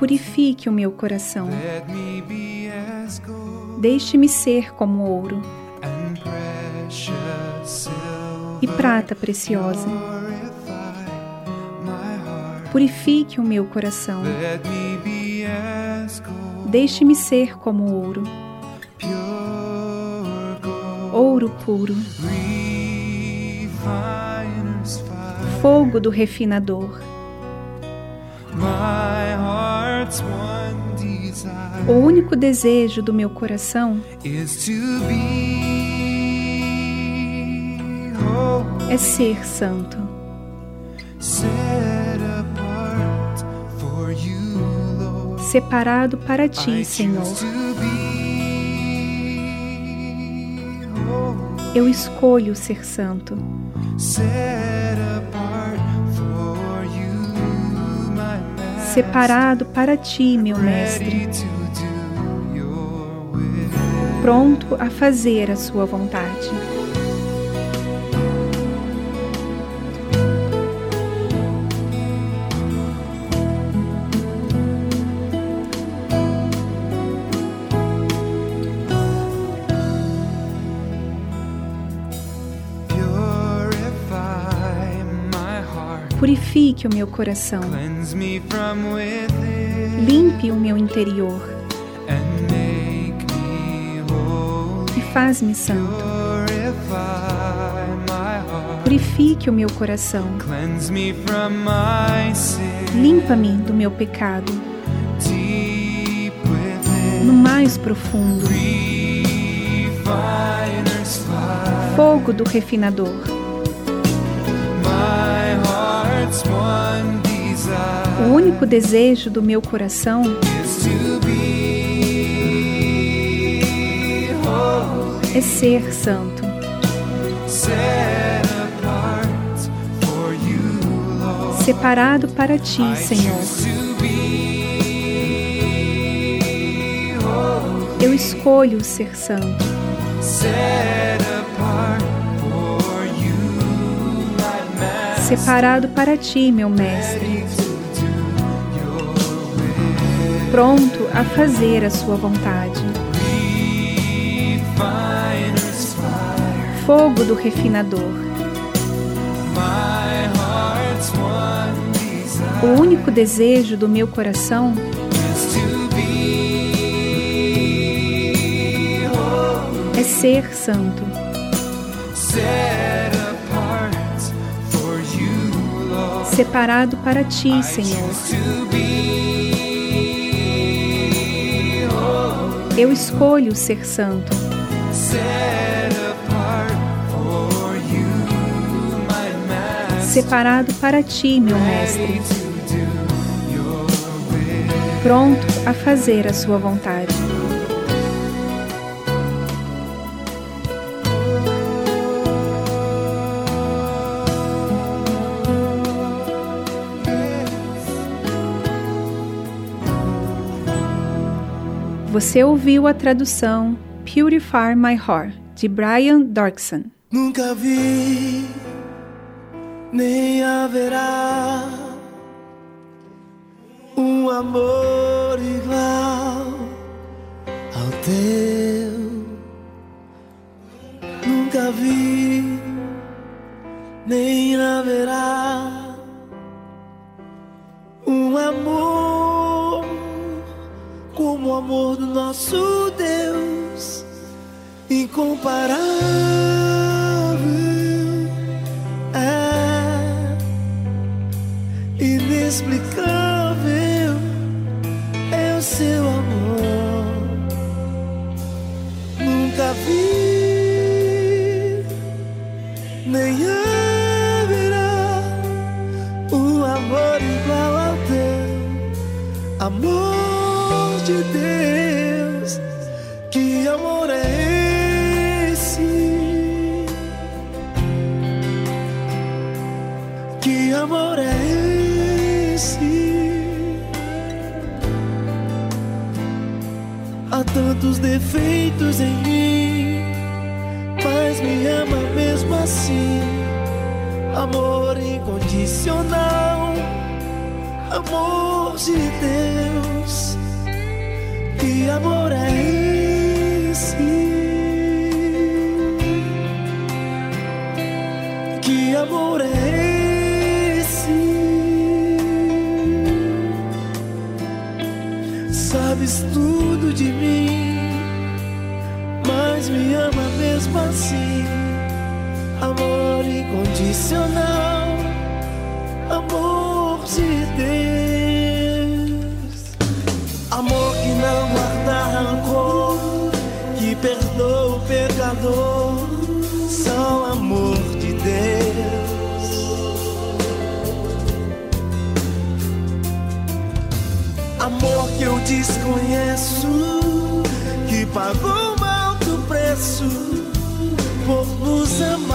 Speaker 4: Purifique o meu coração. Deixe-me ser como ouro e prata preciosa. Purifique o meu coração. Deixe-me ser como ouro. Ouro puro. Fogo do refinador. O único desejo do meu coração é ser santo. Separado para ti, Senhor. Eu escolho ser santo. Separado para ti, meu Mestre. Pronto a fazer a sua vontade. Purifique o meu coração. Limpe o meu interior. E faz-me santo. Purifique o meu coração. Limpa-me do meu pecado. No mais profundo. Fogo do refinador. O único desejo do meu coração é ser santo. Separado para ti, Senhor. Eu escolho ser santo. Separado para ti, meu Mestre. Pronto a fazer a sua vontade. Fogo do refinador. O único desejo do meu coração é ser santo. Separado para ti, Senhor. Eu escolho ser santo. Separado para ti, meu Mestre. Pronto a fazer a sua vontade. Você ouviu a tradução Purify My Heart, de Brian Dorkson.
Speaker 5: Nunca vi, nem haverá um amor igual ao teu. Nunca vi, nem haverá um amor o amor do nosso Deus, incomparável. É inexplicável é o seu amor. Nunca vi, nem haverá um amor igual ao teu amor defeitos em mim, mas me ama mesmo assim. Amor incondicional, amor de Deus. Que amor é esse? Que amor é esse? Sabes tudo de mim, mesmo assim. Amor incondicional, amor de Deus. Amor que não guarda rancor, que perdoa o pecador, só amor de Deus. Amor que eu desconheço, que pagou um alto preço por nos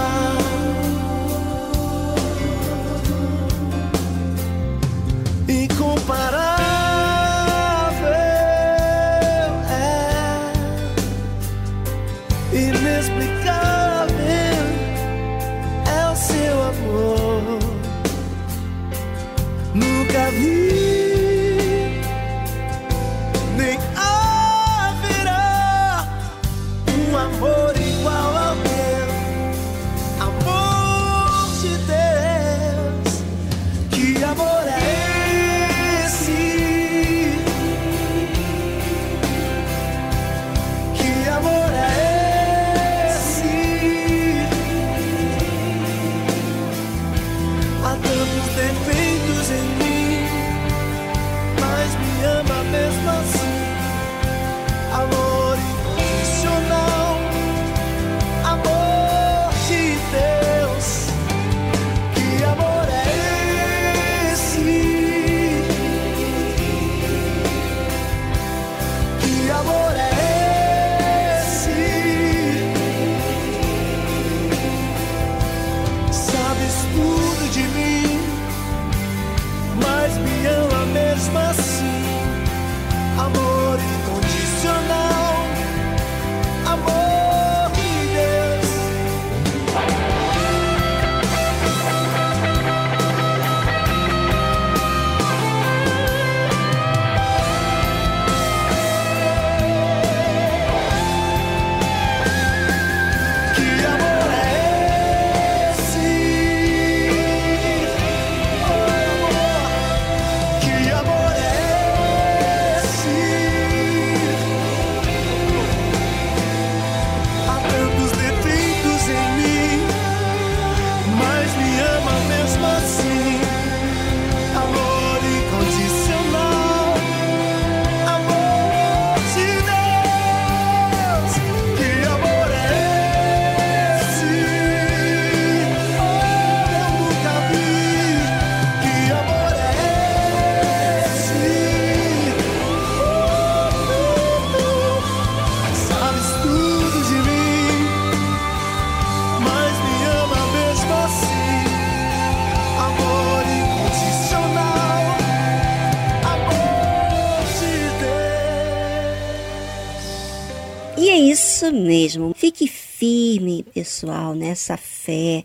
Speaker 1: pessoal, nessa fé.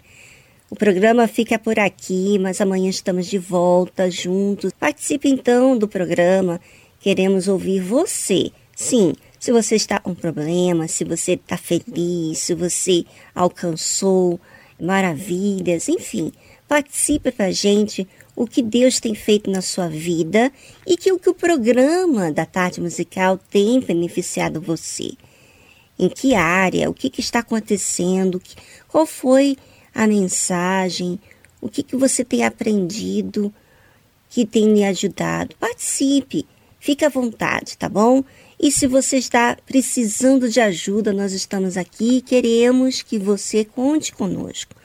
Speaker 1: O programa fica por aqui, mas amanhã estamos de volta juntos. Participe então do programa. Queremos ouvir você. Sim, se você está com problema, se você está feliz, se você alcançou maravilhas, enfim, participe com a gente. o que Deus tem feito na sua vida e que o que o programa da tarde musical tem beneficiado você. Em que área, o que, que está acontecendo, qual foi a mensagem, o que, que você tem aprendido que tem lhe ajudado. Participe, fique à vontade, tá bom? E se você está precisando de ajuda, nós estamos aqui e queremos que você conte conosco.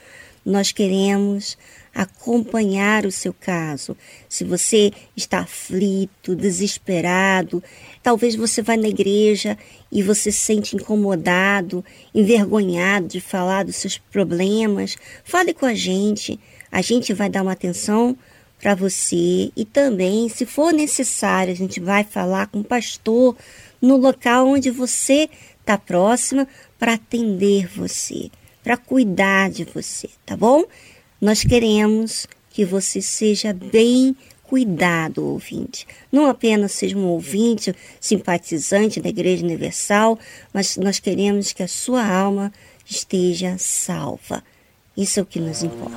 Speaker 1: Nós queremos acompanhar o seu caso. Se você está aflito, desesperado, talvez você vá na igreja e você se sente incomodado, envergonhado de falar dos seus problemas, fale com a gente. A gente vai dar uma atenção para você e também, se for necessário, a gente vai falar com o pastor no local onde você está próxima para atender você, para cuidar de você, tá bom? Nós queremos que você seja bem cuidado, ouvinte. Não apenas seja um ouvinte, simpatizante da Igreja Universal, mas nós queremos que a sua alma esteja salva. Isso é o que nos importa.